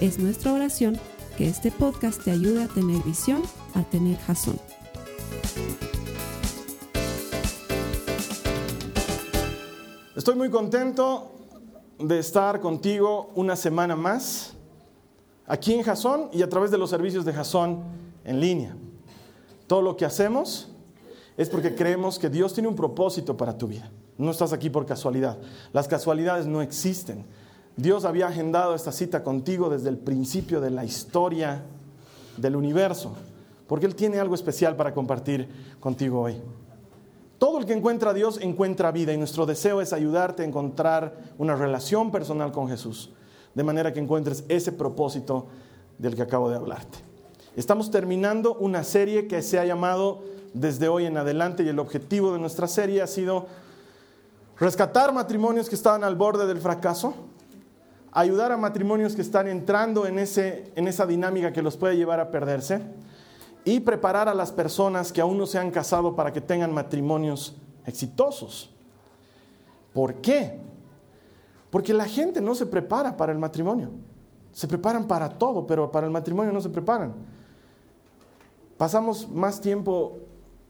Es nuestra oración que este podcast te ayude a tener visión, a tener jazón. Estoy muy contento de estar contigo una semana más aquí en Jazón y a través de los servicios de Jazón en línea. Todo lo que hacemos es porque creemos que Dios tiene un propósito para tu vida. No estás aquí por casualidad. Las casualidades no existen. Dios había agendado esta cita contigo desde el principio de la historia del universo, porque Él tiene algo especial para compartir contigo hoy. Todo el que encuentra a Dios encuentra vida y nuestro deseo es ayudarte a encontrar una relación personal con Jesús, de manera que encuentres ese propósito del que acabo de hablarte. Estamos terminando una serie que se ha llamado Desde hoy en adelante y el objetivo de nuestra serie ha sido rescatar matrimonios que estaban al borde del fracaso, ayudar a matrimonios que están entrando en, ese, en esa dinámica que los puede llevar a perderse y preparar a las personas que aún no se han casado para que tengan matrimonios exitosos. ¿Por qué? Porque la gente no se prepara para el matrimonio. Se preparan para todo, pero para el matrimonio no se preparan. Pasamos más tiempo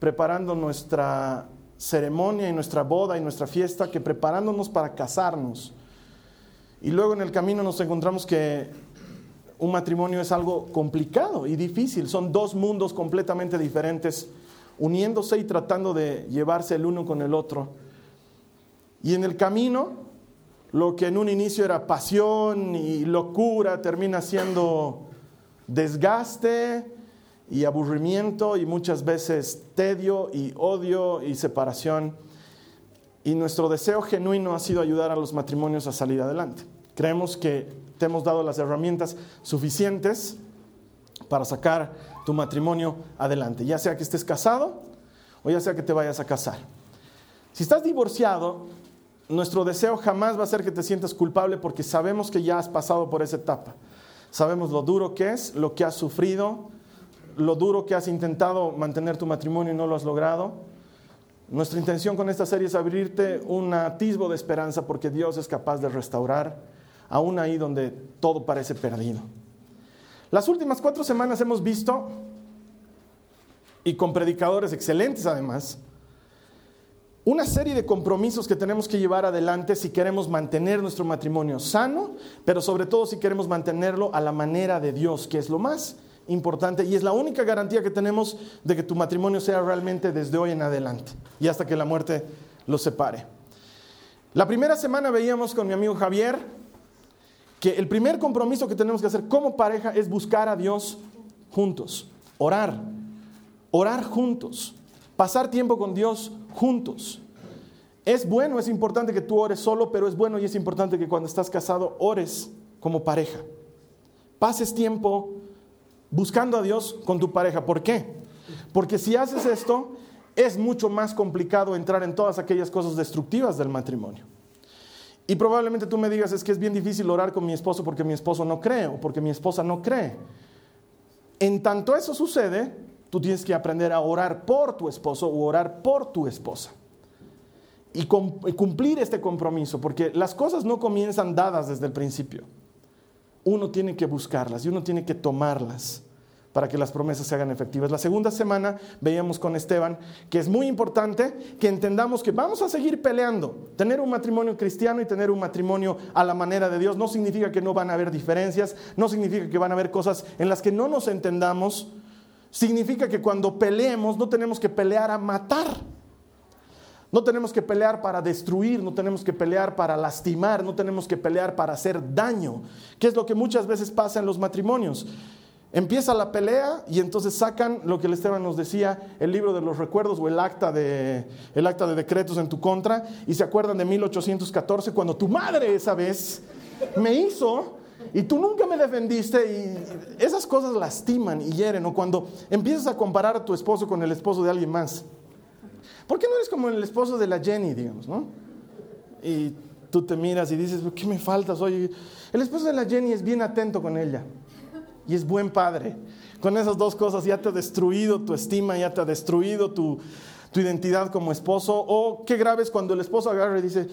preparando nuestra ceremonia y nuestra boda y nuestra fiesta que preparándonos para casarnos. Y luego en el camino nos encontramos que un matrimonio es algo complicado y difícil. Son dos mundos completamente diferentes, uniéndose y tratando de llevarse el uno con el otro. Y en el camino, lo que en un inicio era pasión y locura termina siendo desgaste y aburrimiento y muchas veces tedio y odio y separación. Y nuestro deseo genuino ha sido ayudar a los matrimonios a salir adelante. Creemos que te hemos dado las herramientas suficientes para sacar tu matrimonio adelante, ya sea que estés casado o ya sea que te vayas a casar. Si estás divorciado, nuestro deseo jamás va a ser que te sientas culpable porque sabemos que ya has pasado por esa etapa. Sabemos lo duro que es, lo que has sufrido, lo duro que has intentado mantener tu matrimonio y no lo has logrado. Nuestra intención con esta serie es abrirte un atisbo de esperanza porque Dios es capaz de restaurar aún ahí donde todo parece perdido. Las últimas cuatro semanas hemos visto, y con predicadores excelentes además, una serie de compromisos que tenemos que llevar adelante si queremos mantener nuestro matrimonio sano, pero sobre todo si queremos mantenerlo a la manera de Dios, que es lo más importante y es la única garantía que tenemos de que tu matrimonio sea realmente desde hoy en adelante y hasta que la muerte los separe. La primera semana veíamos con mi amigo Javier el primer compromiso que tenemos que hacer como pareja es buscar a Dios juntos, orar, orar juntos, pasar tiempo con Dios juntos. Es bueno, es importante que tú ores solo, pero es bueno y es importante que cuando estás casado ores como pareja. Pases tiempo buscando a Dios con tu pareja. ¿Por qué? Porque si haces esto, es mucho más complicado entrar en todas aquellas cosas destructivas del matrimonio. Y probablemente tú me digas, es que es bien difícil orar con mi esposo porque mi esposo no cree o porque mi esposa no cree. En tanto eso sucede, tú tienes que aprender a orar por tu esposo o orar por tu esposa. Y cumplir este compromiso, porque las cosas no comienzan dadas desde el principio. Uno tiene que buscarlas y uno tiene que tomarlas para que las promesas se hagan efectivas. La segunda semana veíamos con Esteban que es muy importante que entendamos que vamos a seguir peleando. Tener un matrimonio cristiano y tener un matrimonio a la manera de Dios no significa que no van a haber diferencias, no significa que van a haber cosas en las que no nos entendamos. Significa que cuando peleemos no tenemos que pelear a matar. No tenemos que pelear para destruir, no tenemos que pelear para lastimar, no tenemos que pelear para hacer daño, que es lo que muchas veces pasa en los matrimonios. Empieza la pelea y entonces sacan lo que el Esteban nos decía, el libro de los recuerdos o el acta de, el acta de decretos en tu contra y se acuerdan de 1814 cuando tu madre esa vez me hizo Y tú nunca me defendiste y esas cosas lastiman y hieren. O cuando empiezas a comparar a tu esposo con el esposo de alguien más. ¿Por qué no eres como el esposo de la Jenny, digamos, no? Y tú te miras y dices, ¿qué me faltas? Oye, el esposo de la Jenny es bien atento con ella y es buen padre. Con esas dos cosas ya te ha destruido tu estima, ya te ha destruido tu, tu identidad como esposo. O qué grave es cuando el esposo agarra y dice,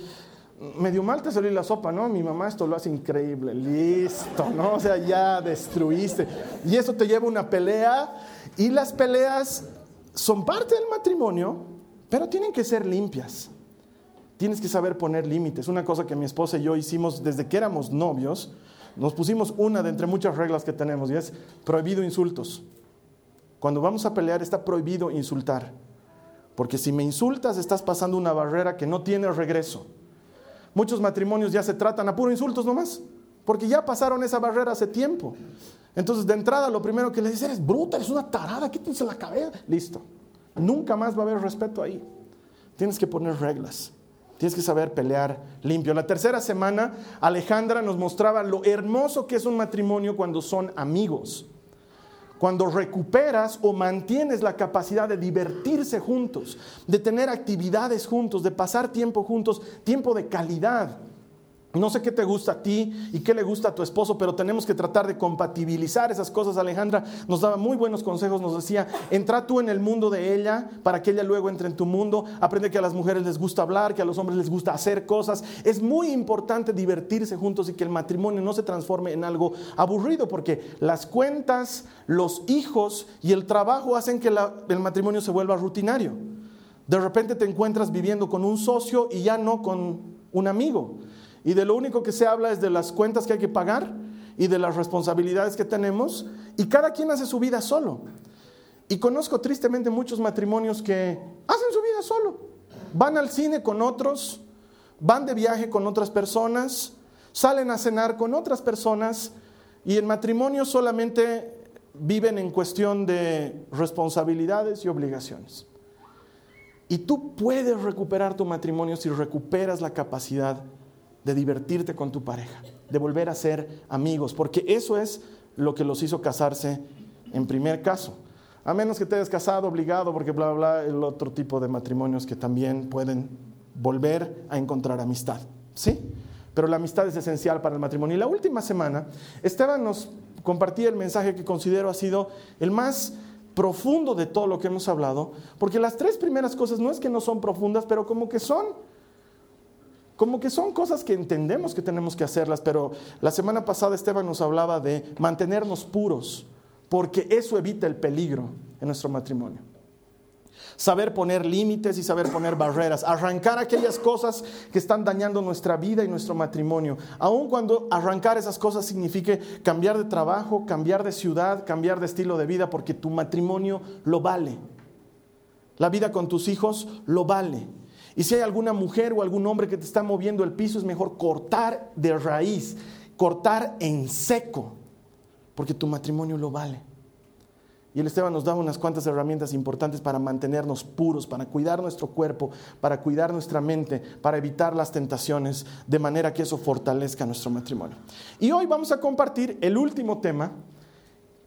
medio mal te salió la sopa, ¿no? Mi mamá esto lo hace increíble, listo, ¿no? O sea, ya destruiste. Y eso te lleva a una pelea y las peleas son parte del matrimonio, pero tienen que ser limpias. Tienes que saber poner límites. Una cosa que mi esposa y yo hicimos desde que éramos novios, nos pusimos una de entre muchas reglas que tenemos y es prohibido insultos. Cuando vamos a pelear está prohibido insultar. Porque si me insultas estás pasando una barrera que no tiene regreso. Muchos matrimonios ya se tratan a puro insultos nomás, porque ya pasaron esa barrera hace tiempo. Entonces, de entrada, lo primero que le dice eres bruta, eres una tarada, quítense la cabeza. Listo. Nunca más va a haber respeto ahí. Tienes que poner reglas. Tienes que saber pelear limpio. La tercera semana, Alejandra nos mostraba lo hermoso que es un matrimonio cuando son amigos cuando recuperas o mantienes la capacidad de divertirse juntos, de tener actividades juntos, de pasar tiempo juntos, tiempo de calidad. No sé qué te gusta a ti y qué le gusta a tu esposo, pero tenemos que tratar de compatibilizar esas cosas. Alejandra nos daba muy buenos consejos, nos decía, entra tú en el mundo de ella para que ella luego entre en tu mundo, aprende que a las mujeres les gusta hablar, que a los hombres les gusta hacer cosas. Es muy importante divertirse juntos y que el matrimonio no se transforme en algo aburrido, porque las cuentas, los hijos y el trabajo hacen que el matrimonio se vuelva rutinario. De repente te encuentras viviendo con un socio y ya no con un amigo y de lo único que se habla es de las cuentas que hay que pagar y de las responsabilidades que tenemos y cada quien hace su vida solo. Y conozco tristemente muchos matrimonios que hacen su vida solo. Van al cine con otros, van de viaje con otras personas, salen a cenar con otras personas y en matrimonio solamente viven en cuestión de responsabilidades y obligaciones. Y tú puedes recuperar tu matrimonio si recuperas la capacidad de divertirte con tu pareja, de volver a ser amigos, porque eso es lo que los hizo casarse en primer caso. A menos que te hayas casado obligado, porque bla, bla, el otro tipo de matrimonios que también pueden volver a encontrar amistad. ¿Sí? Pero la amistad es esencial para el matrimonio. Y la última semana, Esteban nos compartía el mensaje que considero ha sido el más profundo de todo lo que hemos hablado, porque las tres primeras cosas no es que no son profundas, pero como que son como que son cosas que entendemos que tenemos que hacerlas, pero la semana pasada Esteban nos hablaba de mantenernos puros, porque eso evita el peligro en nuestro matrimonio. Saber poner límites y saber poner barreras, arrancar aquellas cosas que están dañando nuestra vida y nuestro matrimonio, aun cuando arrancar esas cosas signifique cambiar de trabajo, cambiar de ciudad, cambiar de estilo de vida, porque tu matrimonio lo vale. La vida con tus hijos lo vale. Y si hay alguna mujer o algún hombre que te está moviendo el piso, es mejor cortar de raíz, cortar en seco, porque tu matrimonio lo vale. Y el Esteban nos da unas cuantas herramientas importantes para mantenernos puros, para cuidar nuestro cuerpo, para cuidar nuestra mente, para evitar las tentaciones, de manera que eso fortalezca nuestro matrimonio. Y hoy vamos a compartir el último tema,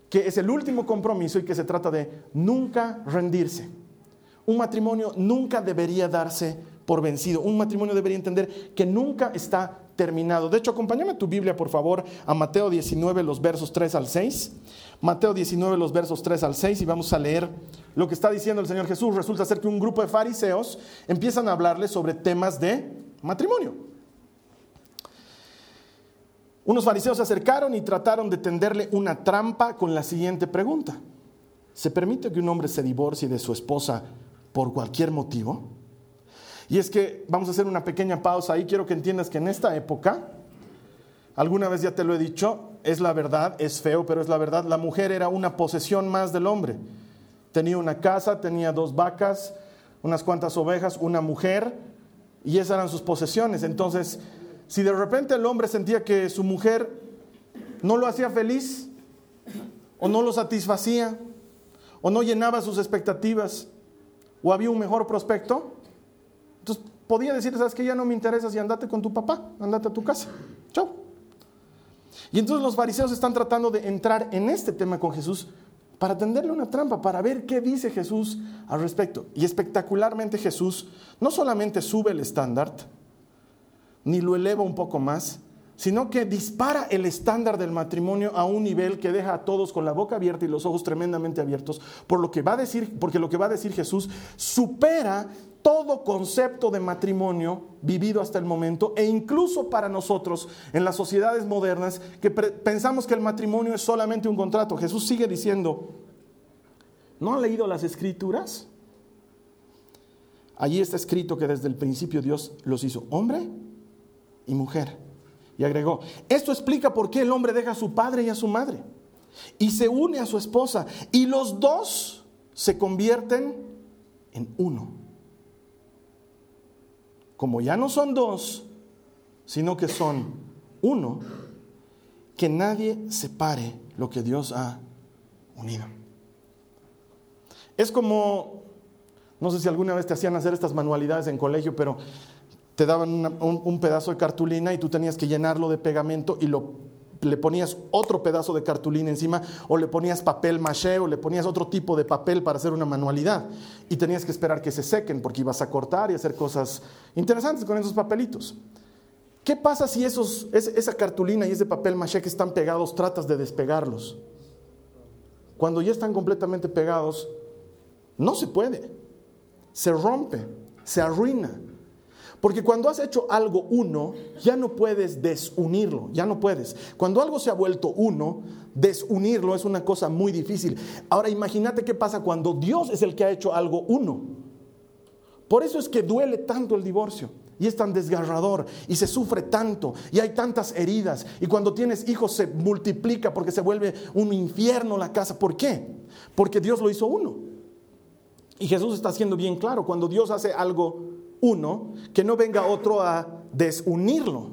que es el último compromiso y que se trata de nunca rendirse un matrimonio nunca debería darse por vencido. Un matrimonio debería entender que nunca está terminado. De hecho, acompáñame tu Biblia, por favor, a Mateo 19, los versos 3 al 6. Mateo 19, los versos 3 al 6, y vamos a leer lo que está diciendo el Señor Jesús. Resulta ser que un grupo de fariseos empiezan a hablarle sobre temas de matrimonio. Unos fariseos se acercaron y trataron de tenderle una trampa con la siguiente pregunta. ¿Se permite que un hombre se divorcie de su esposa por cualquier motivo. Y es que vamos a hacer una pequeña pausa ahí. Quiero que entiendas que en esta época, alguna vez ya te lo he dicho, es la verdad, es feo, pero es la verdad, la mujer era una posesión más del hombre. Tenía una casa, tenía dos vacas, unas cuantas ovejas, una mujer, y esas eran sus posesiones. Entonces, si de repente el hombre sentía que su mujer no lo hacía feliz, o no lo satisfacía, o no llenaba sus expectativas, o había un mejor prospecto, entonces podía decir, sabes que ya no me interesas y andate con tu papá, andate a tu casa. Chao. Y entonces los fariseos están tratando de entrar en este tema con Jesús para tenderle una trampa, para ver qué dice Jesús al respecto. Y espectacularmente Jesús no solamente sube el estándar, ni lo eleva un poco más, sino que dispara el estándar del matrimonio a un nivel que deja a todos con la boca abierta y los ojos tremendamente abiertos, por lo que va a decir, porque lo que va a decir Jesús supera todo concepto de matrimonio vivido hasta el momento e incluso para nosotros en las sociedades modernas que pensamos que el matrimonio es solamente un contrato. Jesús sigue diciendo, ¿no han leído las escrituras? Allí está escrito que desde el principio Dios los hizo hombre y mujer. Y agregó, esto explica por qué el hombre deja a su padre y a su madre y se une a su esposa y los dos se convierten en uno. Como ya no son dos, sino que son uno, que nadie separe lo que Dios ha unido. Es como, no sé si alguna vez te hacían hacer estas manualidades en colegio, pero te daban un, pedazo de cartulina y tú tenías que llenarlo de pegamento y lo, le ponías otro pedazo de cartulina encima o le ponías papel maché o le ponías otro tipo de papel para hacer una manualidad y tenías que esperar que se sequen porque ibas a cortar y hacer cosas interesantes con esos papelitos. ¿Qué pasa si esos, esa cartulina y ese papel maché que están pegados tratas de despegarlos? Cuando ya están completamente pegados, no se puede. Se rompe, se arruina. Porque cuando has hecho algo uno, ya no puedes desunirlo, ya no puedes. Cuando algo se ha vuelto uno, desunirlo es una cosa muy difícil. Ahora imagínate qué pasa cuando Dios es el que ha hecho algo uno. Por eso es que duele tanto el divorcio. Y es tan desgarrador y se sufre tanto y hay tantas heridas. Y cuando tienes hijos se multiplica porque se vuelve un infierno la casa. ¿Por qué? Porque Dios lo hizo uno. Y Jesús está haciendo bien claro, cuando Dios hace algo uno, que no venga otro a desunirlo.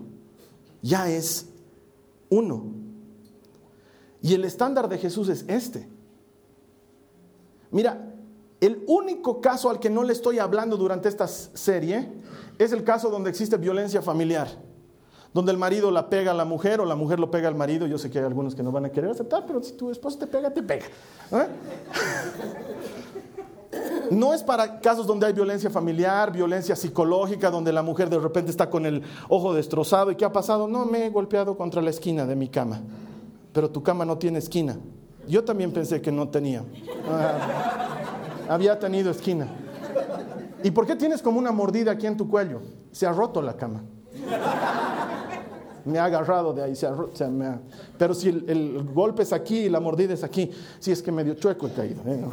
Ya es uno. Y el estándar de Jesús es este. Mira, el único caso al que no le estoy hablando durante esta serie es el caso donde existe violencia familiar, donde el marido la pega a la mujer o la mujer lo pega al marido. Yo sé que hay algunos que no van a querer aceptar, pero si tu esposo te pega, te pega. ¿eh? No es para casos donde hay violencia familiar, violencia psicológica, donde la mujer de repente está con el ojo destrozado y ¿qué ha pasado? No, me he golpeado contra la esquina de mi cama, pero tu cama no tiene esquina. Yo también pensé que no tenía. Ah, había tenido esquina. ¿Y por qué tienes como una mordida aquí en tu cuello? Se ha roto la cama me ha agarrado de ahí, se pero si el, golpe es aquí y la mordida es aquí, si es que medio chueco he caído. ¿eh?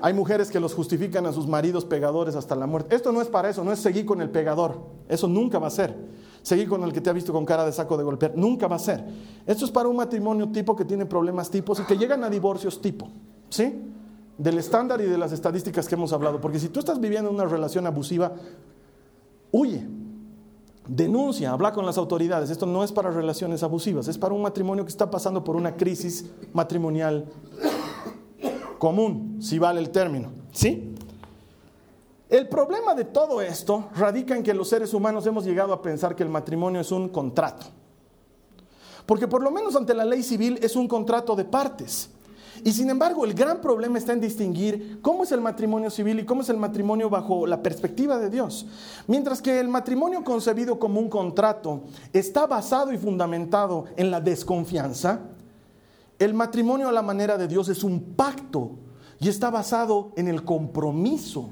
Hay mujeres que los justifican a sus maridos pegadores hasta la muerte. Esto no es para eso, no es seguir con el pegador, eso nunca va a ser. Seguir con el que te ha visto con cara de saco de golpear, nunca va a ser. Esto es para un matrimonio tipo que tiene problemas tipos y que llegan a divorcios tipo, ¿sí? Del estándar y de las estadísticas que hemos hablado. Porque si tú estás viviendo una relación abusiva, huye, denuncia, habla con las autoridades. Esto no es para relaciones abusivas, es para un matrimonio que está pasando por una crisis matrimonial común, si vale el término. ¿Sí? El problema de todo esto radica en que los seres humanos hemos llegado a pensar que el matrimonio es un contrato. Porque por lo menos ante la ley civil es un contrato de partes. Y sin embargo, el gran problema está en distinguir cómo es el matrimonio civil y cómo es el matrimonio bajo la perspectiva de Dios. Mientras que el matrimonio concebido como un contrato está basado y fundamentado en la desconfianza, el matrimonio a la manera de Dios es un pacto y está basado en el compromiso,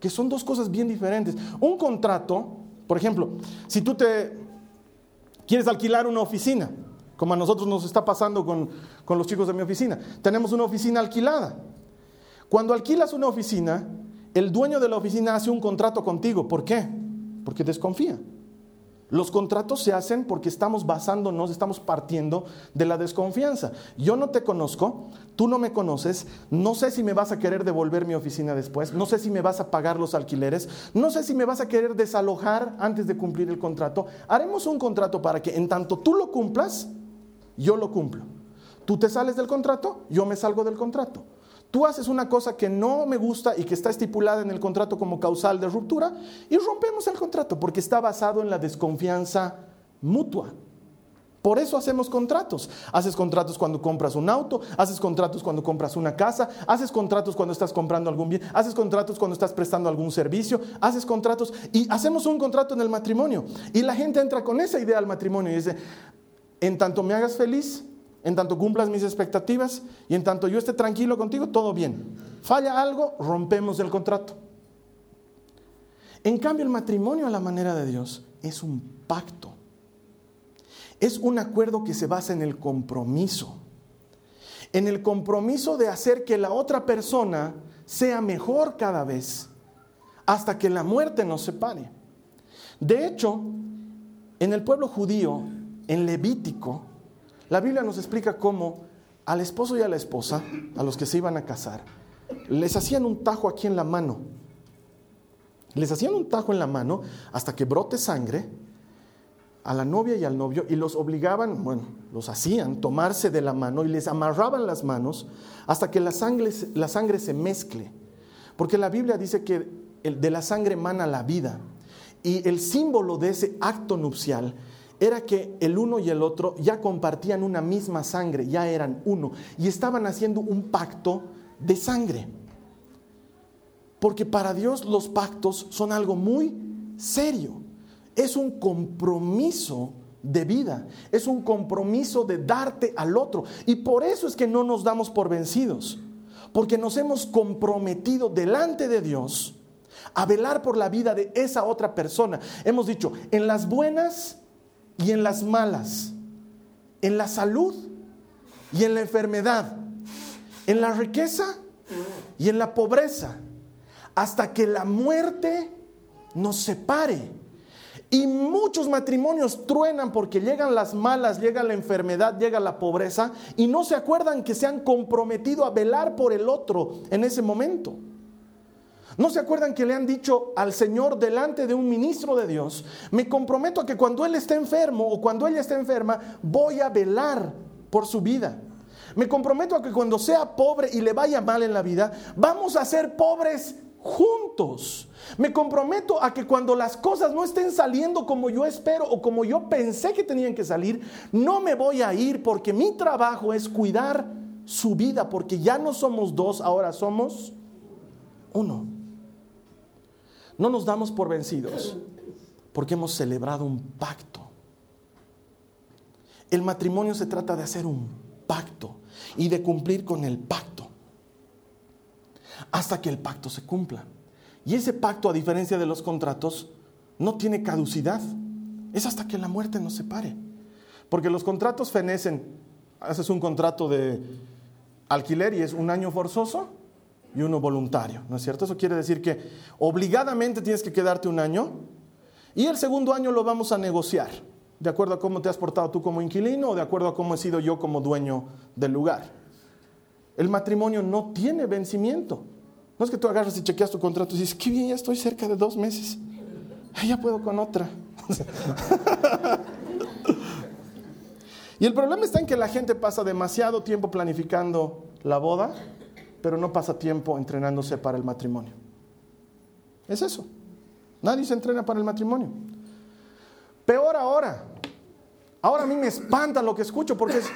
que son dos cosas bien diferentes. Un contrato, por ejemplo, si tú te quieres alquilar una oficina, como a nosotros nos está pasando con, los chicos de mi oficina. Tenemos una oficina alquilada. Cuando alquilas una oficina, el dueño de la oficina hace un contrato contigo. ¿Por qué? Porque desconfía. Los contratos se hacen porque estamos basándonos, estamos partiendo de la desconfianza. Yo no te conozco, tú no me conoces, no sé si me vas a querer devolver mi oficina después, no sé si me vas a pagar los alquileres, no sé si me vas a querer desalojar antes de cumplir el contrato. Haremos un contrato para que en tanto tú lo cumplas, yo lo cumplo. Tú te sales del contrato, yo me salgo del contrato. Tú haces una cosa que no me gusta y que está estipulada en el contrato como causal de ruptura y rompemos el contrato porque está basado en la desconfianza mutua. Por eso hacemos contratos. Haces contratos cuando compras un auto, haces contratos cuando compras una casa, haces contratos cuando estás comprando algún bien, haces contratos cuando estás prestando algún servicio, haces contratos y hacemos un contrato en el matrimonio. Y la gente entra con esa idea al matrimonio y dice, en tanto me hagas feliz, en tanto cumplas mis expectativas y en tanto yo esté tranquilo contigo, todo bien. Falla algo, rompemos el contrato. En cambio, el matrimonio a la manera de Dios es un pacto. Es un acuerdo que se basa en el compromiso. En el compromiso de hacer que la otra persona sea mejor cada vez hasta que la muerte nos separe. De hecho, en el pueblo judío, en Levítico, la Biblia nos explica cómo al esposo y a la esposa, a los que se iban a casar, les hacían un tajo aquí en la mano. Les hacían un tajo en la mano hasta que brote sangre a la novia y al novio y los obligaban, bueno, los hacían tomarse de la mano y les amarraban las manos hasta que la sangre, se mezcle. Porque la Biblia dice que de la sangre emana la vida. Y el símbolo de ese acto nupcial era que el uno y el otro ya compartían una misma sangre, ya eran uno, y estaban haciendo un pacto de sangre. Porque para Dios los pactos son algo muy serio. Es un compromiso de vida, es un compromiso de darte al otro. Y por eso es que no nos damos por vencidos, porque nos hemos comprometido delante de Dios a velar por la vida de esa otra persona. Hemos dicho, en las buenas y en las malas, en la salud y en la enfermedad, en la riqueza y en la pobreza, hasta que la muerte nos separe. Y muchos matrimonios truenan porque llegan las malas, llega la enfermedad, llega la pobreza y no se acuerdan que se han comprometido a velar por el otro en ese momento. ¿No se acuerdan que le han dicho al Señor delante de un ministro de Dios, me comprometo a que cuando Él esté enfermo o cuando ella esté enferma, voy a velar por su vida? Me comprometo a que cuando sea pobre y le vaya mal en la vida, vamos a ser pobres juntos. Me comprometo a que cuando las cosas no estén saliendo como yo espero o como yo pensé que tenían que salir, no me voy a ir porque mi trabajo es cuidar su vida, porque ya no somos dos, ahora somos uno. No nos damos por vencidos porque hemos celebrado un pacto. El matrimonio se trata de hacer un pacto y de cumplir con el pacto hasta que el pacto se cumpla. Y ese pacto, a diferencia de los contratos, no tiene caducidad. Es hasta que la muerte nos separe. Porque los contratos fenecen. Haces un contrato de alquiler y es un año forzoso y uno voluntario, ¿no es cierto? Eso quiere decir que obligadamente tienes que quedarte un año y el segundo año lo vamos a negociar, de acuerdo a cómo te has portado tú como inquilino o de acuerdo a cómo he sido yo como dueño del lugar. El matrimonio no tiene vencimiento. No es que tú agarras y chequeas tu contrato y dices, qué bien, ya estoy cerca de dos meses. ya puedo con otra. y el problema está en que la gente pasa demasiado tiempo planificando la boda pero no pasa tiempo entrenándose para el matrimonio. Es eso. Nadie se entrena para el matrimonio. Peor ahora. Ahora a mí me espanta lo que escucho porque es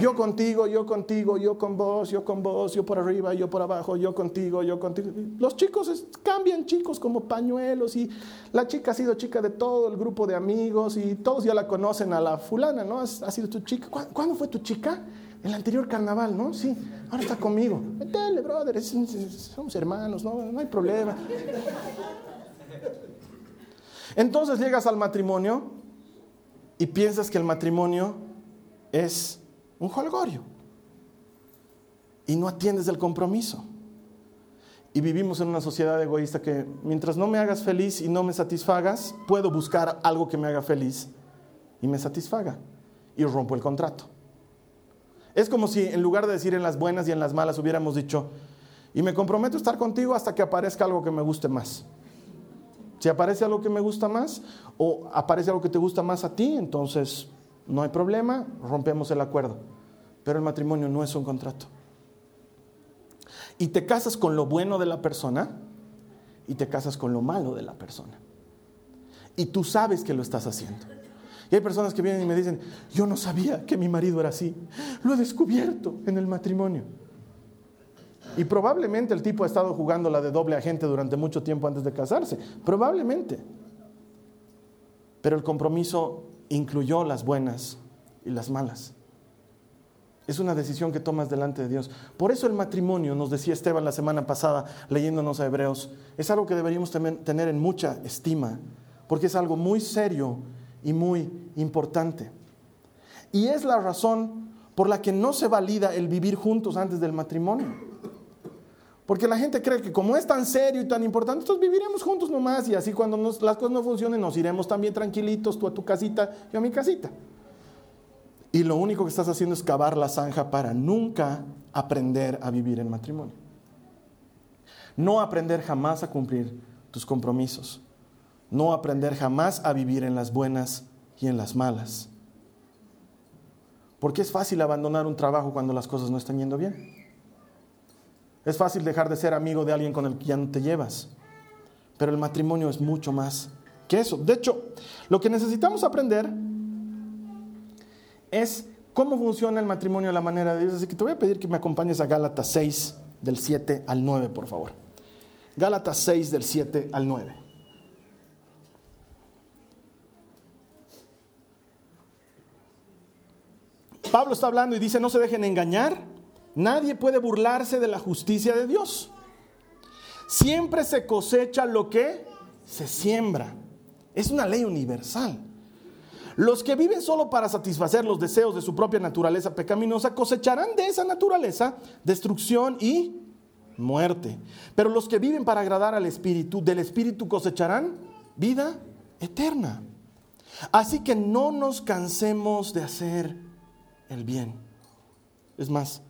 yo contigo, yo contigo, yo con vos, yo con vos, yo por arriba, yo por abajo, yo contigo, yo contigo. Los chicos cambian chicos como pañuelos y la chica ha sido chica de todo el grupo de amigos y todos ya la conocen a la fulana, ¿no? Ha sido tu chica. ¿Cuándo fue tu chica? El anterior carnaval, ¿no? Sí, ahora está conmigo. Dale, brother, somos hermanos, no, no hay problema. Entonces llegas al matrimonio y piensas que el matrimonio es un holgorio y no atiendes el compromiso. Y vivimos en una sociedad egoísta que mientras no me hagas feliz y no me satisfagas, puedo buscar algo que me haga feliz y me satisfaga y rompo el contrato. Es como si en lugar de decir en las buenas y en las malas hubiéramos dicho, y me comprometo a estar contigo hasta que aparezca algo que me guste más. Si aparece algo que me gusta más o aparece algo que te gusta más a ti, entonces no hay problema, rompemos el acuerdo. Pero el matrimonio no es un contrato. Y te casas con lo bueno de la persona y te casas con lo malo de la persona. Y tú sabes que lo estás haciendo. Y hay personas que vienen y me dicen, yo no sabía que mi marido era así. Lo he descubierto en el matrimonio. Y probablemente el tipo ha estado jugando la de doble agente durante mucho tiempo antes de casarse. Probablemente. Pero el compromiso incluyó las buenas y las malas. Es una decisión que tomas delante de Dios. Por eso el matrimonio, nos decía Esteban la semana pasada leyéndonos a Hebreos, es algo que deberíamos tener en mucha estima, porque es algo muy serio y muy importante. Y es la razón por la que no se valida el vivir juntos antes del matrimonio. Porque la gente cree que como es tan serio y tan importante, entonces viviremos juntos nomás y así cuando las cosas no funcionen nos iremos también tranquilitos, tú a tu casita, yo a mi casita. Y lo único que estás haciendo es cavar la zanja para nunca aprender a vivir en matrimonio. No aprender jamás a cumplir tus compromisos. No aprender jamás a vivir en las buenas y en las malas. Porque es fácil abandonar un trabajo cuando las cosas no están yendo bien. Es fácil dejar de ser amigo de alguien con el que ya no te llevas. Pero el matrimonio es mucho más que eso. De hecho, lo que necesitamos aprender es cómo funciona el matrimonio de la manera de Dios. Así que te voy a pedir que me acompañes a Gálatas 6, del 7 al 9, por favor. Gálatas 6, del 7 al 9. Pablo está hablando y dice, no se dejen engañar, nadie puede burlarse de la justicia de Dios. Siempre se cosecha lo que se siembra. Es una ley universal. Los que viven solo para satisfacer los deseos de su propia naturaleza pecaminosa cosecharán de esa naturaleza destrucción y muerte. Pero los que viven para agradar al Espíritu, del Espíritu cosecharán vida eterna. Así que no nos cansemos de hacer el bien. Es más,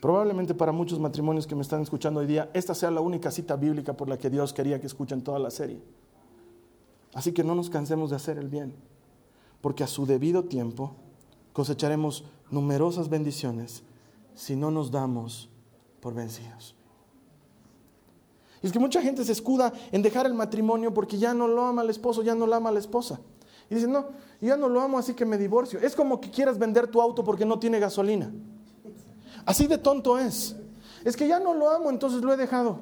probablemente para muchos matrimonios que me están escuchando hoy día, esta sea la única cita bíblica por la que Dios quería que escuchen toda la serie. Así que no nos cansemos de hacer el bien porque a su debido tiempo cosecharemos numerosas bendiciones si no nos damos por vencidos. Y es que mucha gente se escuda en dejar el matrimonio porque ya no lo ama el esposo, ya no lo ama la esposa. Y dicen, no, ya no lo amo, así que me divorcio. Es como que quieras vender tu auto porque no tiene gasolina. Así de tonto es. Es que ya no lo amo, entonces lo he dejado.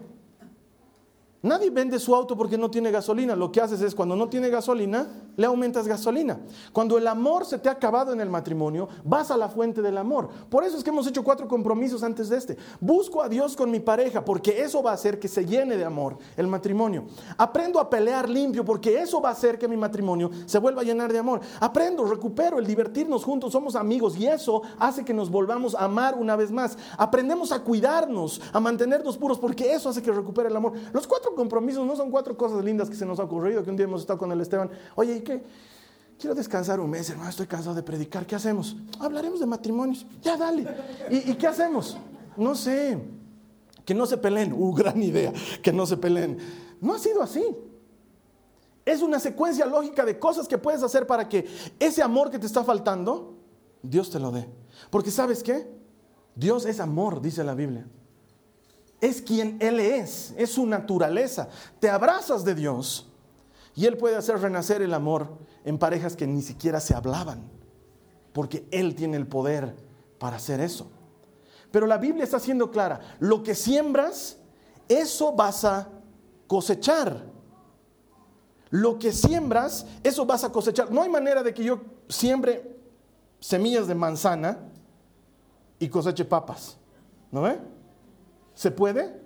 Nadie vende su auto porque no tiene gasolina. Lo que haces es cuando no tiene gasolina, le aumentas gasolina. Cuando el amor se te ha acabado en el matrimonio, vas a la fuente del amor. Por eso es que hemos hecho cuatro compromisos antes de este. Busco a Dios con mi pareja porque eso va a hacer que se llene de amor el matrimonio. Aprendo a pelear limpio porque eso va a hacer que mi matrimonio se vuelva a llenar de amor. Aprendo, recupero el divertirnos juntos, somos amigos y eso hace que nos volvamos a amar una vez más. Aprendemos a cuidarnos, a mantenernos puros porque eso hace que recupere el amor. Los cuatro compromisos no son cuatro cosas lindas que se nos ha ocurrido, que un día hemos estado con el Esteban. Oye, ¿y qué? Quiero descansar un mes, hermano, estoy cansado de predicar. ¿Qué hacemos? Hablaremos de matrimonios. Ya, dale. ¿Y, qué hacemos? No sé. Que no se peleen. Uh, gran idea. Que no se peleen. No ha sido así. Es una secuencia lógica de cosas que puedes hacer para que ese amor que te está faltando, Dios te lo dé. Porque sabes qué? Dios es amor, dice la Biblia es quien Él es, es su naturaleza. Te abrazas de Dios y Él puede hacer renacer el amor en parejas que ni siquiera se hablaban, porque Él tiene el poder para hacer eso. Pero la Biblia está siendo clara, lo que siembras, eso vas a cosechar. Lo que siembras, eso vas a cosechar. No hay manera de que yo siembre semillas de manzana y coseche papas. ¿No ve? ¿Se puede?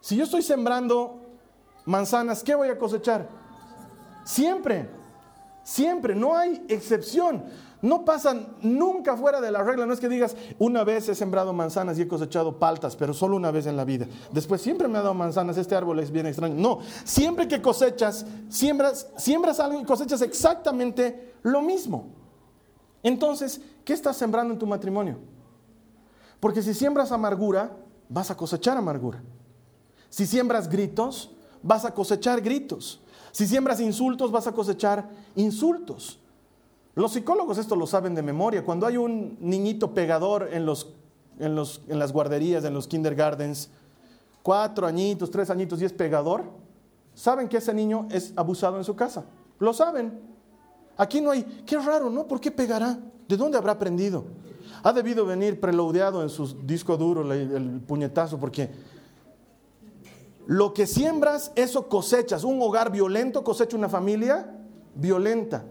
Si yo estoy sembrando manzanas, ¿qué voy a cosechar? Siempre, siempre, no hay excepción. No pasan nunca fuera de la regla. No es que digas, una vez he sembrado manzanas y he cosechado paltas, pero solo una vez en la vida. Después siempre me ha dado manzanas, este árbol es bien extraño. No, siempre que cosechas, siembras, siembras algo y cosechas exactamente lo mismo. Entonces, ¿qué estás sembrando en tu matrimonio? Porque si siembras amargura, vas a cosechar amargura. Si siembras gritos, vas a cosechar gritos. Si siembras insultos, vas a cosechar insultos. Los psicólogos esto lo saben de memoria. Cuando hay un niñito pegador en, los, en, los, en las guarderías, en los kindergartens, cuatro añitos, tres añitos y es pegador, saben que ese niño es abusado en su casa. Lo saben. Aquí no hay, qué raro, ¿no? ¿Por qué pegará? ¿De dónde habrá aprendido? Ha debido venir preludeado en su disco duro el, puñetazo, porque lo que siembras, eso cosechas. Un hogar violento cosecha una familia violenta.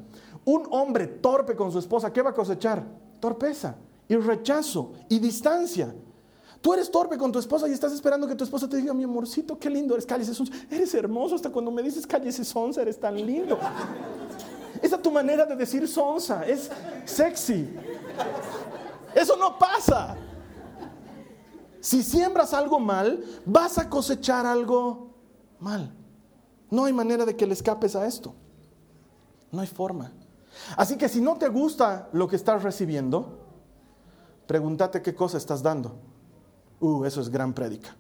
Un hombre torpe con su esposa, ¿qué va a cosechar? Torpeza y rechazo y distancia. Tú eres torpe con tu esposa y estás esperando que tu esposa te diga, mi amorcito, qué lindo eres, cállese sonsa. Eres hermoso hasta cuando me dices cállese sonsa, eres tan lindo. Esa es tu manera de decir sonsa, es sexy. Eso no pasa. Si siembras algo mal, vas a cosechar algo mal. No hay manera de que le escapes a esto. No hay forma. Así que si no te gusta lo que estás recibiendo, pregúntate qué cosa estás dando. Uh, eso es gran prédica.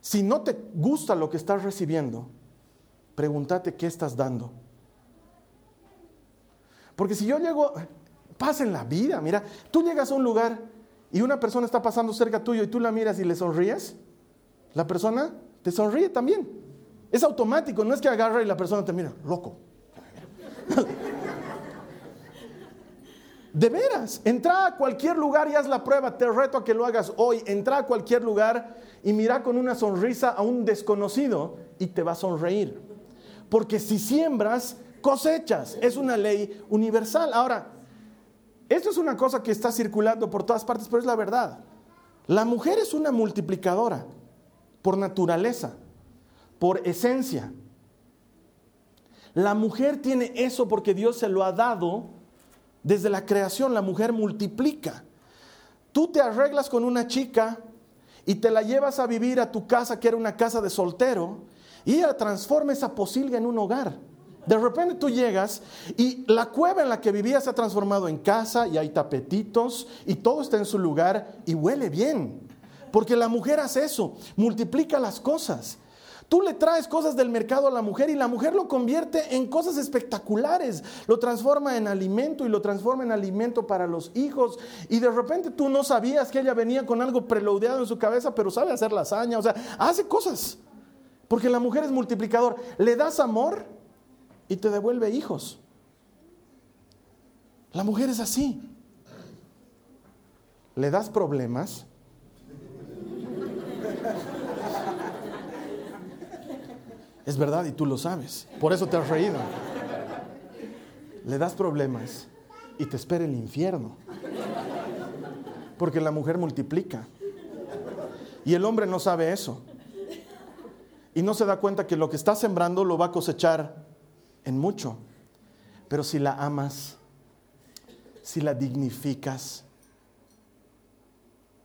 Si no te gusta lo que estás recibiendo, pregúntate qué estás dando. Porque si yo llego, pasa en la vida, mira, tú llegas a un lugar y una persona está pasando cerca tuyo y tú la miras y le sonríes, la persona te sonríe también. Es automático, no es que agarra y la persona te mira, loco. De veras, entra a cualquier lugar y haz la prueba. Te reto a que lo hagas hoy. Entra a cualquier lugar y mira con una sonrisa a un desconocido y te va a sonreír. Porque si siembras, cosechas. Es una ley universal. Ahora, esto es una cosa que está circulando por todas partes, pero es la verdad. La mujer es una multiplicadora por naturaleza, por esencia. La mujer tiene eso porque Dios se lo ha dado desde la creación. La mujer multiplica. Tú te arreglas con una chica y te la llevas a vivir a tu casa, que era una casa de soltero, y ella transforma esa posilga en un hogar. De repente tú llegas y la cueva en la que vivías se ha transformado en casa y hay tapetitos y todo está en su lugar y huele bien. Porque la mujer hace eso, multiplica las cosas. Tú le traes cosas del mercado a la mujer y la mujer lo convierte en cosas espectaculares. Lo transforma en alimento y lo transforma en alimento para los hijos. Y de repente tú no sabías que ella venía con algo preludeado en su cabeza, pero sabe hacer lasaña. O sea, hace cosas. Porque la mujer es multiplicador. Le das amor y te devuelve hijos. La mujer es así. Le das problemas Es verdad y tú lo sabes. Por eso te has reído. Le das problemas y te espera el infierno. Porque la mujer multiplica. Y el hombre no sabe eso. Y no se da cuenta que lo que está sembrando lo va a cosechar en mucho. Pero si la amas, si la dignificas,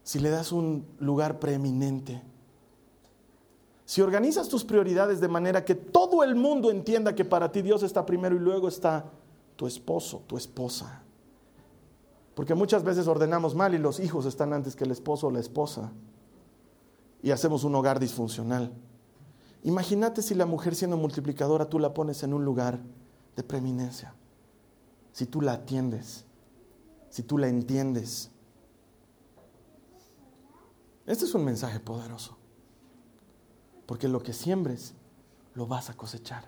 si le das un lugar preeminente, si organizas tus prioridades de manera que todo el mundo entienda que para ti Dios está primero y luego está tu esposo, tu esposa. Porque muchas veces ordenamos mal y los hijos están antes que el esposo o la esposa. Y hacemos un hogar disfuncional. Imagínate si la mujer siendo multiplicadora tú la pones en un lugar de preeminencia. Si tú la atiendes, si tú la entiendes. Este es un mensaje poderoso. Porque lo que siembres, lo vas a cosechar.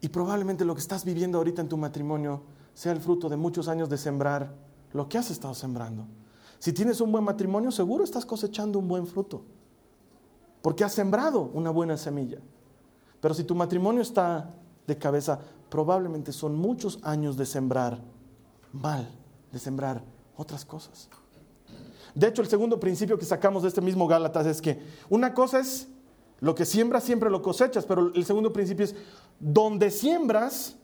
Y probablemente lo que estás viviendo ahorita en tu matrimonio sea el fruto de muchos años de sembrar lo que has estado sembrando. Si tienes un buen matrimonio, seguro estás cosechando un buen fruto. Porque has sembrado una buena semilla. Pero si tu matrimonio está de cabeza, probablemente son muchos años de sembrar mal, de sembrar otras cosas. De hecho, el segundo principio que sacamos de este mismo Gálatas es que una cosa es lo que siembras, siempre lo cosechas, pero el segundo principio es donde siembras,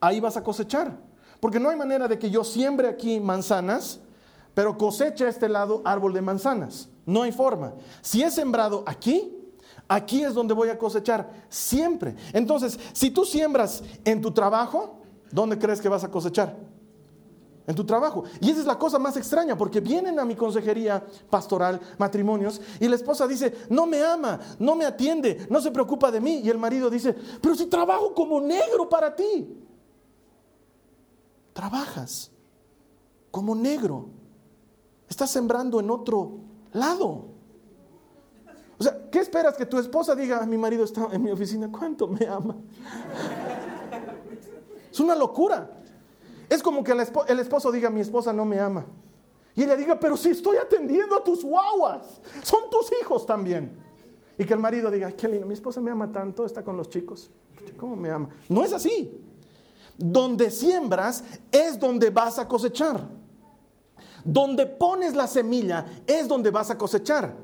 ahí vas a cosechar. Porque no hay manera de que yo siembre aquí manzanas, pero coseche a este lado árbol de manzanas. No hay forma. Si he sembrado aquí, aquí es donde voy a cosechar siempre. Entonces, si tú siembras en tu trabajo, ¿dónde crees que vas a cosechar? en tu trabajo. Y esa es la cosa más extraña, porque vienen a mi consejería pastoral, matrimonios, y la esposa dice, no me ama, no me atiende, no se preocupa de mí. Y el marido dice, pero si trabajo como negro para ti. Trabajas como negro. Estás sembrando en otro lado. O sea, ¿qué esperas que tu esposa diga, mi marido está en mi oficina, ¿cuánto me ama? Es una locura. Es como que el esposo diga, mi esposa no me ama. Y ella diga, pero si estoy atendiendo a tus guaguas, son tus hijos también. Y que el marido diga, qué lindo, mi esposa me ama tanto, está con los chicos. ¿Cómo me ama? No es así. Donde siembras es donde vas a cosechar. Donde pones la semilla es donde vas a cosechar.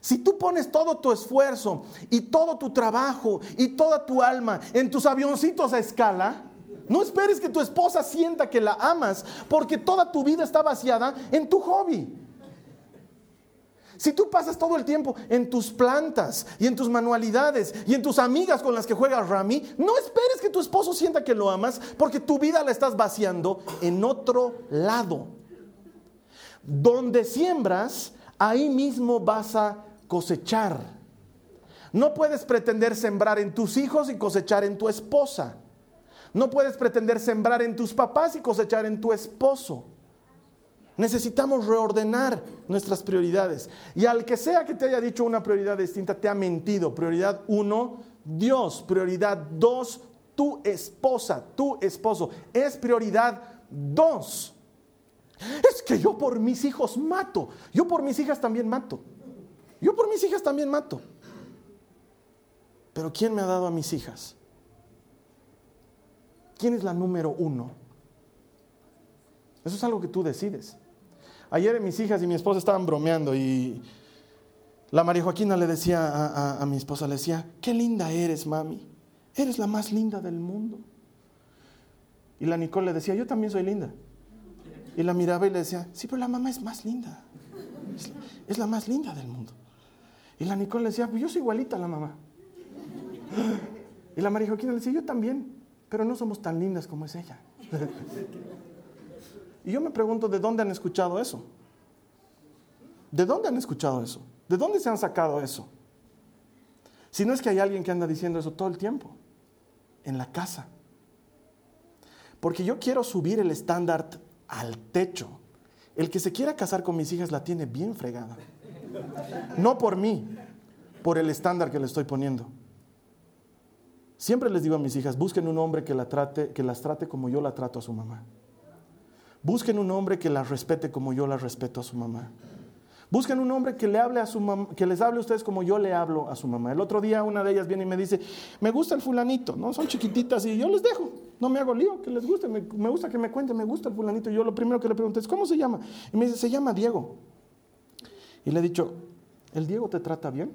Si tú pones todo tu esfuerzo y todo tu trabajo y toda tu alma en tus avioncitos a escala, no esperes que tu esposa sienta que la amas, porque toda tu vida está vaciada en tu hobby. Si tú pasas todo el tiempo en tus plantas y en tus manualidades y en tus amigas con las que juegas Rami, no esperes que tu esposo sienta que lo amas porque tu vida la estás vaciando en otro lado. Donde siembras, ahí mismo vas a cosechar. No puedes pretender sembrar en tus hijos y cosechar en tu esposa. No puedes pretender sembrar en tus papás y cosechar en tu esposo. Necesitamos reordenar nuestras prioridades. Y al que sea que te haya dicho una prioridad distinta, te ha mentido. Prioridad uno, Dios. Prioridad dos, tu esposa, tu esposo. Es prioridad dos. Es que yo por mis hijos mato. Yo por mis hijas también mato. Yo por mis hijas también mato. Pero ¿quién me ha dado a mis hijas? ¿Quién es la número uno? Eso es algo que tú decides. Ayer mis hijas y mi esposa estaban bromeando y la María Joaquina le decía a, mi esposa, le decía, qué linda eres, mami. Eres la más linda del mundo. Y la Nicole le decía, yo también soy linda. Y la miraba y le decía, sí, pero la mamá es más linda. Es, la más linda del mundo. Y la Nicole le decía, pues yo soy igualita a la mamá. Y la María Joaquina le decía, yo también, pero no somos tan lindas como es ella. Y yo me pregunto, ¿de dónde han escuchado eso? ¿De dónde han escuchado eso? ¿De dónde se han sacado eso? Si no es que hay alguien que anda diciendo eso todo el tiempo, en la casa. Porque yo quiero subir el estándar al techo. El que se quiera casar con mis hijas la tiene bien fregada. No por mí, por el estándar que le estoy poniendo. Siempre les digo a mis hijas, busquen un hombre que, la trate, que las trate como yo la trato a su mamá. Busquen un hombre que la respete como yo la respeto a su mamá. Busquen un hombre que, le hable a su que les hable a ustedes como yo le hablo a su mamá. El otro día una de ellas viene y me dice, me gusta el fulanito, ¿no? Son chiquititas y yo les dejo, no me hago lío, que les guste, me, gusta que me cuenten, me gusta el fulanito. Y yo lo primero que le pregunté es, ¿cómo se llama? Y me dice, se llama Diego. Y le he dicho, ¿el Diego te trata bien?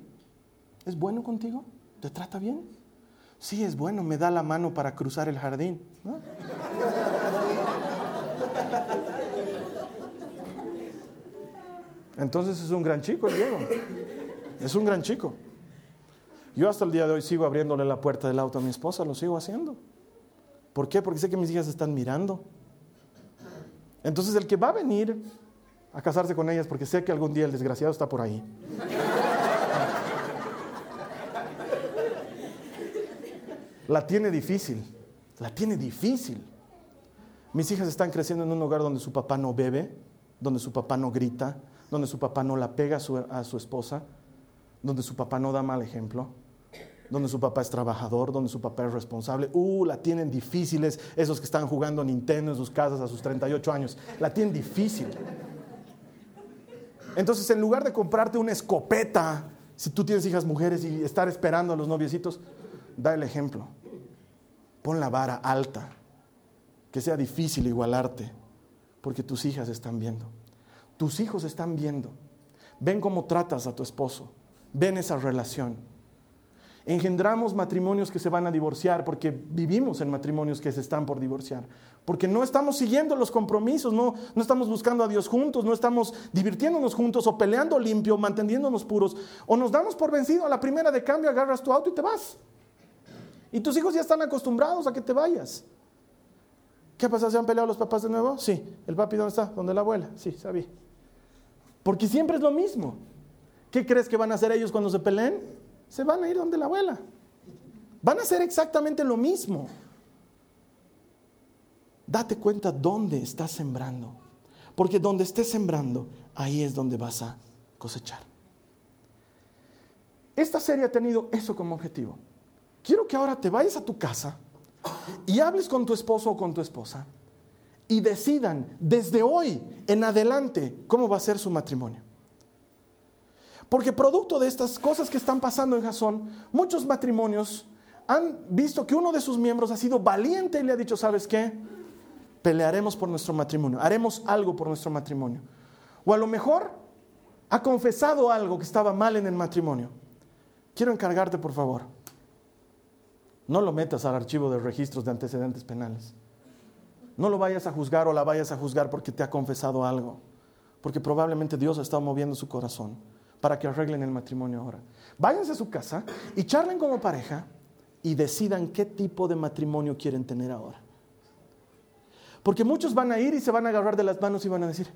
¿Es bueno contigo? ¿Te trata bien? Sí, es bueno, me da la mano para cruzar el jardín. ¿no? Entonces es un gran chico el Diego. Es un gran chico. Yo hasta el día de hoy sigo abriéndole la puerta del auto a mi esposa, lo sigo haciendo. ¿Por qué? Porque sé que mis hijas están mirando. Entonces el que va a venir a casarse con ellas, porque sé que algún día el desgraciado está por ahí. La tiene difícil, la tiene difícil. Mis hijas están creciendo en un hogar donde su papá no bebe, donde su papá no grita, donde su papá no la pega a su, esposa, donde su papá no da mal ejemplo, donde su papá es trabajador, donde su papá es responsable. Uh, la tienen difíciles esos que están jugando Nintendo en sus casas a sus 38 años. La tienen difícil. Entonces, en lugar de comprarte una escopeta, si tú tienes hijas mujeres y estar esperando a los noviecitos, da el ejemplo. Pon la vara alta que sea difícil igualarte, porque tus hijas están viendo. Tus hijos están viendo. Ven cómo tratas a tu esposo. Ven esa relación. Engendramos matrimonios que se van a divorciar porque vivimos en matrimonios que se están por divorciar. Porque no estamos siguiendo los compromisos, no, no estamos buscando a Dios juntos, no estamos divirtiéndonos juntos o peleando limpio, manteniéndonos puros. O nos damos por vencido a la primera de cambio, agarras tu auto y te vas. Y tus hijos ya están acostumbrados a que te vayas. ¿Qué pasa? ¿Se han peleado los papás de nuevo? Sí. ¿El papi dónde está? ¿Dónde la abuela? Sí, sabía. Porque siempre es lo mismo. ¿Qué crees que van a hacer ellos cuando se peleen? Se van a ir donde la abuela. Van a hacer exactamente lo mismo. Date cuenta dónde estás sembrando. Porque donde estés sembrando, ahí es donde vas a cosechar. Esta serie ha tenido eso como objetivo. Quiero que ahora te vayas a tu casa y hables con tu esposo o con tu esposa y decidan desde hoy en adelante cómo va a ser su matrimonio. Porque producto de estas cosas que están pasando en Jasón, muchos matrimonios han visto que uno de sus miembros ha sido valiente y le ha dicho, ¿sabes qué? Pelearemos por nuestro matrimonio, haremos algo por nuestro matrimonio. O a lo mejor ha confesado algo que estaba mal en el matrimonio. Quiero encargarte, por favor, no lo metas al archivo de registros de antecedentes penales. No lo vayas a juzgar o la vayas a juzgar porque te ha confesado algo, porque probablemente Dios ha estado moviendo su corazón para que arreglen el matrimonio ahora. Váyanse a su casa y charlen como pareja y decidan qué tipo de matrimonio quieren tener ahora. Porque muchos van a ir y se van a agarrar de las manos y van a decir,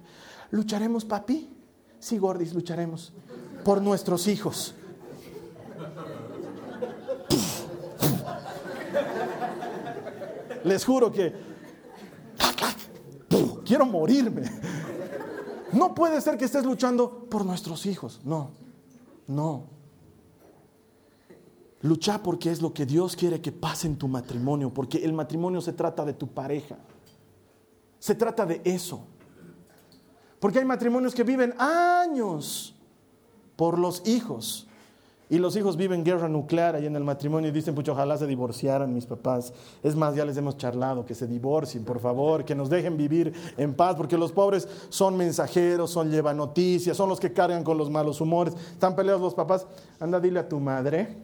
¿lucharemos papi? Sí, Gordis, lucharemos por nuestros hijos. Les juro que quiero morirme. No puede ser que estés luchando por nuestros hijos. No, no. Lucha porque es lo que Dios quiere que pase en tu matrimonio, porque el matrimonio se trata de tu pareja. Se trata de eso. Porque hay matrimonios que viven años por los hijos. Y los hijos viven guerra nuclear ahí en el matrimonio y dicen, pues ojalá se divorciaran mis papás. Es más, ya les hemos charlado, que se divorcien, por favor, que nos dejen vivir en paz, porque los pobres son mensajeros, son llevan noticias, son los que cargan con los malos humores. Están peleados los papás. Anda, dile a tu madre.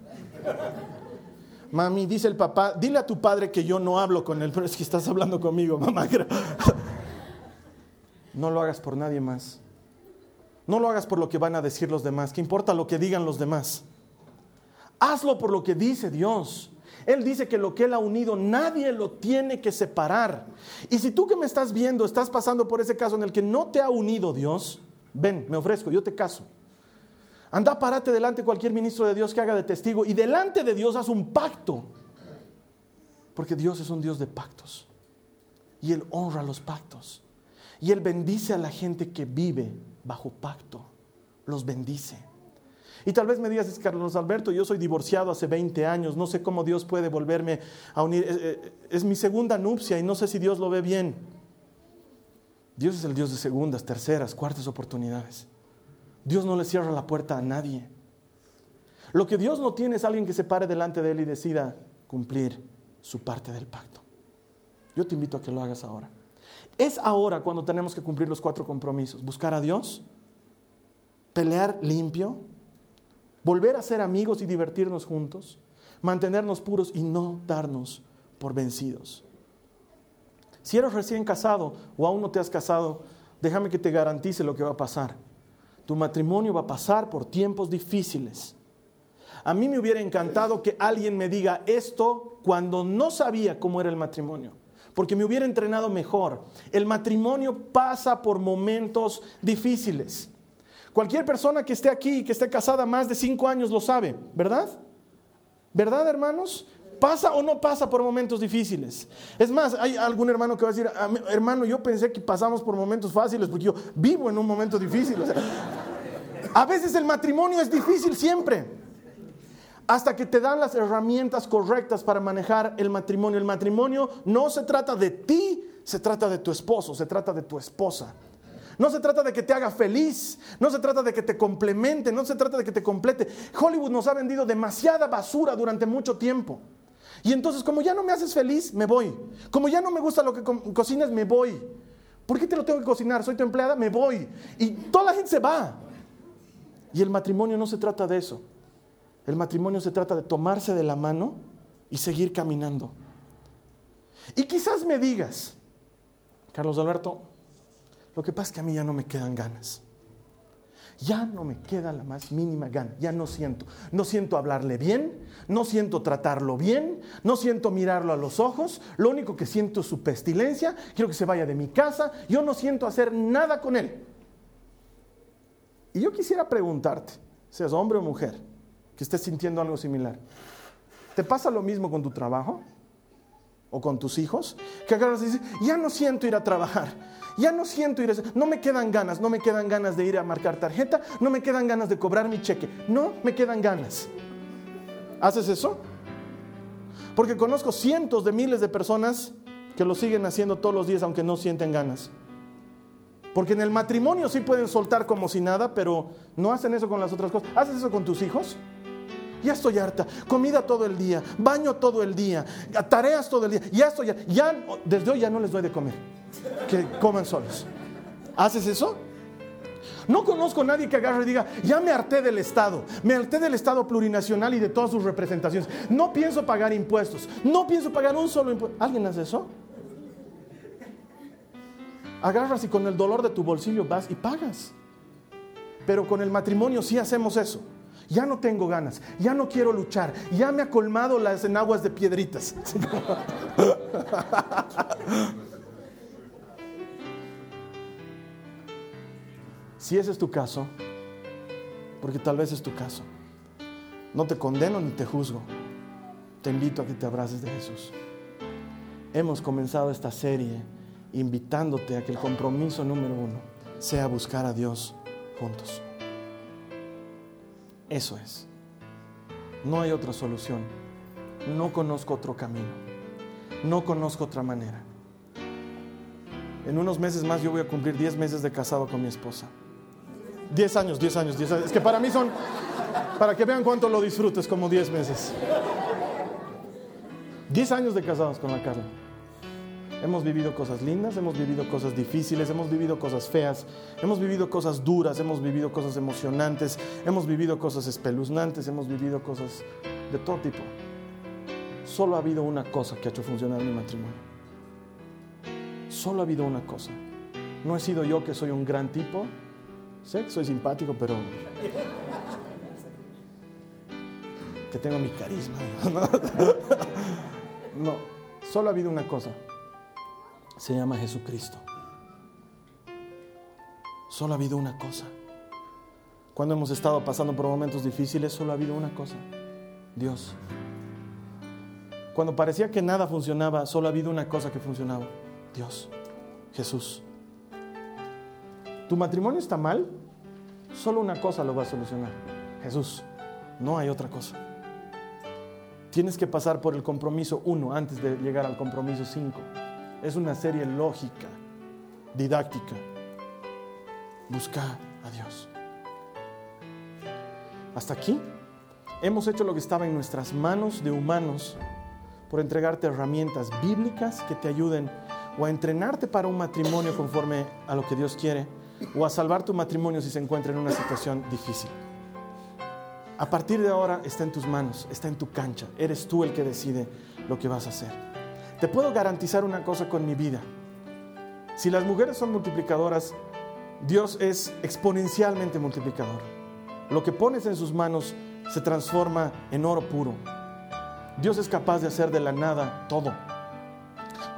Mami, dice el papá, dile a tu padre que yo no hablo con él, pero es que estás hablando conmigo, mamá. No lo hagas por nadie más. No lo hagas por lo que van a decir los demás. ¿Qué importa lo que digan los demás? Hazlo por lo que dice Dios. Él dice que lo que Él ha unido nadie lo tiene que separar. Y si tú que me estás viendo estás pasando por ese caso en el que no te ha unido Dios, ven, me ofrezco, yo te caso. Anda, párate delante de cualquier ministro de Dios que haga de testigo y delante de Dios haz un pacto. Porque Dios es un Dios de pactos. Y Él honra los pactos. Y Él bendice a la gente que vive bajo pacto. Los bendice. Y tal vez me digas, es Carlos Alberto, yo soy divorciado hace 20 años, no sé cómo Dios puede volverme a unir. Es, mi segunda nupcia y no sé si Dios lo ve bien. Dios es el Dios de segundas, terceras, cuartas oportunidades. Dios no le cierra la puerta a nadie. Lo que Dios no tiene es alguien que se pare delante de Él y decida cumplir su parte del pacto. Yo te invito a que lo hagas ahora. Es ahora cuando tenemos que cumplir los cuatro compromisos. Buscar a Dios, pelear limpio, volver a ser amigos y divertirnos juntos, mantenernos puros y no darnos por vencidos. Si eres recién casado o aún no te has casado, déjame que te garantice lo que va a pasar. Tu matrimonio va a pasar por tiempos difíciles. A mí me hubiera encantado que alguien me diga esto cuando no sabía cómo era el matrimonio, porque me hubiera entrenado mejor. El matrimonio pasa por momentos difíciles. Cualquier persona que esté aquí, que esté casada más de cinco años, lo sabe, ¿verdad? ¿Verdad, hermanos? ¿Pasa o no pasa por momentos difíciles? Es más, hay algún hermano que va a decir, hermano, yo pensé que pasamos por momentos fáciles porque yo vivo en un momento difícil. a veces el matrimonio es difícil siempre. Hasta que te dan las herramientas correctas para manejar el matrimonio. El matrimonio no se trata de ti, se trata de tu esposo, se trata de tu esposa. No se trata de que te haga feliz, no se trata de que te complemente, no se trata de que te complete. Hollywood nos ha vendido demasiada basura durante mucho tiempo. Y entonces, como ya no me haces feliz, me voy. Como ya no me gusta lo que cocinas, me voy. ¿Por qué te lo tengo que cocinar? Soy tu empleada, me voy. Y toda la gente se va. Y el matrimonio no se trata de eso. El matrimonio se trata de tomarse de la mano y seguir caminando. Y quizás me digas, Carlos Alberto, lo que pasa es que a mí ya no me quedan ganas. Ya no me queda la más mínima gana, ya no siento. No siento hablarle bien, no siento tratarlo bien, no siento mirarlo a los ojos, lo único que siento es su pestilencia, quiero que se vaya de mi casa, yo no siento hacer nada con él. Y yo quisiera preguntarte, seas hombre o mujer, que estés sintiendo algo similar, ¿te pasa lo mismo con tu trabajo? ¿O con tus hijos? Que agarras y dices, ya no siento ir a trabajar ya no siento ir a... No me quedan ganas, no me quedan ganas de ir a marcar tarjeta, no me quedan ganas de cobrar mi cheque, no me quedan ganas. ¿Haces eso? Porque conozco cientos de miles de personas que lo siguen haciendo todos los días aunque no sienten ganas. Porque en el matrimonio sí pueden soltar como si nada, pero no hacen eso con las otras cosas. ¿Haces eso con tus hijos? Ya estoy harta. Comida todo el día, baño todo el día, tareas todo el día. Ya estoy ya desde hoy ya no les doy de comer. Que coman solos. ¿Haces eso? No conozco a nadie que agarre y diga, ya me harté del Estado, me harté del Estado plurinacional y de todas sus representaciones. No pienso pagar impuestos, no pienso pagar un solo impuesto. ¿Alguien hace eso? Agarras y con el dolor de tu bolsillo vas y pagas. Pero con el matrimonio sí hacemos eso. Ya no tengo ganas, ya no quiero luchar, ya me ha colmado las enaguas de piedritas. Si ese es tu caso, porque tal vez es tu caso, no te condeno ni te juzgo, te invito a que te abraces de Jesús. Hemos comenzado esta serie invitándote a que el compromiso número uno sea buscar a Dios juntos. Eso es. No hay otra solución. No conozco otro camino. No conozco otra manera. En unos meses más yo voy a cumplir 10 meses de casado con mi esposa. 10 años, 10 años, 10 años. Es que para mí son, para que vean cuánto lo disfrutes, como 10 meses. 10 años de casados con la Carla. Hemos vivido cosas lindas, hemos vivido cosas difíciles, hemos vivido cosas feas, hemos vivido cosas duras, hemos vivido cosas emocionantes, hemos vivido cosas espeluznantes, hemos vivido cosas de todo tipo. Solo ha habido una cosa que ha hecho funcionar mi matrimonio. Solo ha habido una cosa. No he sido yo que soy un gran tipo. Sé que soy simpático, pero que tengo mi carisma. No, solo ha habido una cosa se llama Jesucristo. Solo ha habido una cosa. Cuando hemos estado pasando por momentos difíciles, solo ha habido una cosa. Dios. Cuando parecía que nada funcionaba, solo ha habido una cosa que funcionaba. Dios. Jesús. ¿Tu matrimonio está mal? Solo una cosa lo va a solucionar. Jesús. No hay otra cosa. Tienes que pasar por el compromiso uno antes de llegar al compromiso cinco. Es una serie lógica, didáctica. Busca a Dios. Hasta aquí hemos hecho lo que estaba en nuestras manos de humanos por entregarte herramientas bíblicas que te ayuden o a entrenarte para un matrimonio conforme a lo que Dios quiere o a salvar tu matrimonio si se encuentra en una situación difícil. A partir de ahora está en tus manos, está en tu cancha. Eres tú el que decide lo que vas a hacer. Te puedo garantizar una cosa con mi vida. Si las mujeres son multiplicadoras, Dios es exponencialmente multiplicador. Lo que pones en sus manos se transforma en oro puro. Dios es capaz de hacer de la nada todo.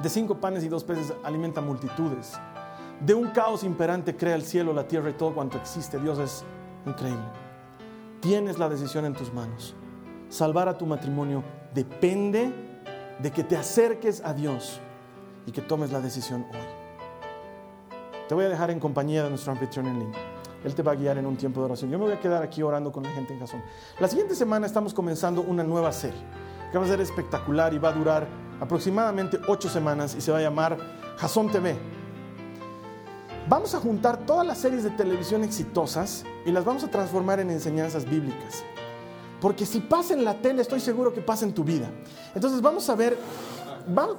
De cinco panes y dos peces alimenta multitudes. De un caos imperante crea el cielo, la tierra y todo cuanto existe. Dios es increíble. Tienes la decisión en tus manos. Salvar a tu matrimonio depende de que te acerques a Dios y que tomes la decisión hoy. Te voy a dejar en compañía de nuestro anfitrión en línea. Él te va a guiar en un tiempo de oración. Yo me voy a quedar aquí orando con la gente en Jason. La siguiente semana estamos comenzando una nueva serie que va a ser espectacular y va a durar aproximadamente ocho semanas y se va a llamar Jason TV. Vamos a juntar todas las series de televisión exitosas y las vamos a transformar en enseñanzas bíblicas. Porque si pasa en la tele, estoy seguro que pasa en tu vida. Entonces vamos a ver,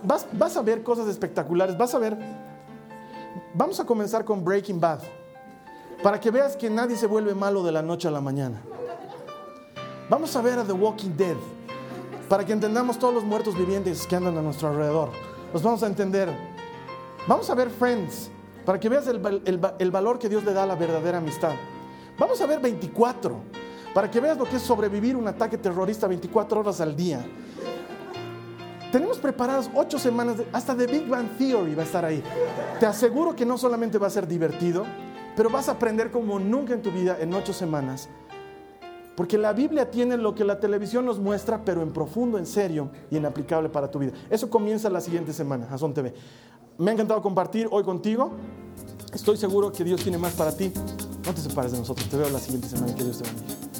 vas, vas a ver cosas espectaculares, vas a ver, vamos a comenzar con Breaking Bad, para que veas que nadie se vuelve malo de la noche a la mañana. Vamos a ver a The Walking Dead, para que entendamos todos los muertos vivientes que andan a nuestro alrededor. Los vamos a entender. Vamos a ver Friends, para que veas el, el valor que Dios le da a la verdadera amistad. Vamos a ver 24 para que veas lo que es sobrevivir un ataque terrorista 24 horas al día. Tenemos preparadas ocho semanas, hasta de Big Bang Theory va a estar ahí. Te aseguro que no solamente va a ser divertido, pero vas a aprender como nunca en tu vida en ocho semanas. Porque la Biblia tiene lo que la televisión nos muestra, pero en profundo, en serio y en aplicable para tu vida. Eso comienza la siguiente semana, Jason TV. Me ha encantado compartir hoy contigo. Estoy seguro que Dios tiene más para ti. No te separes de nosotros. Te veo la siguiente semana. Que Dios te bendiga.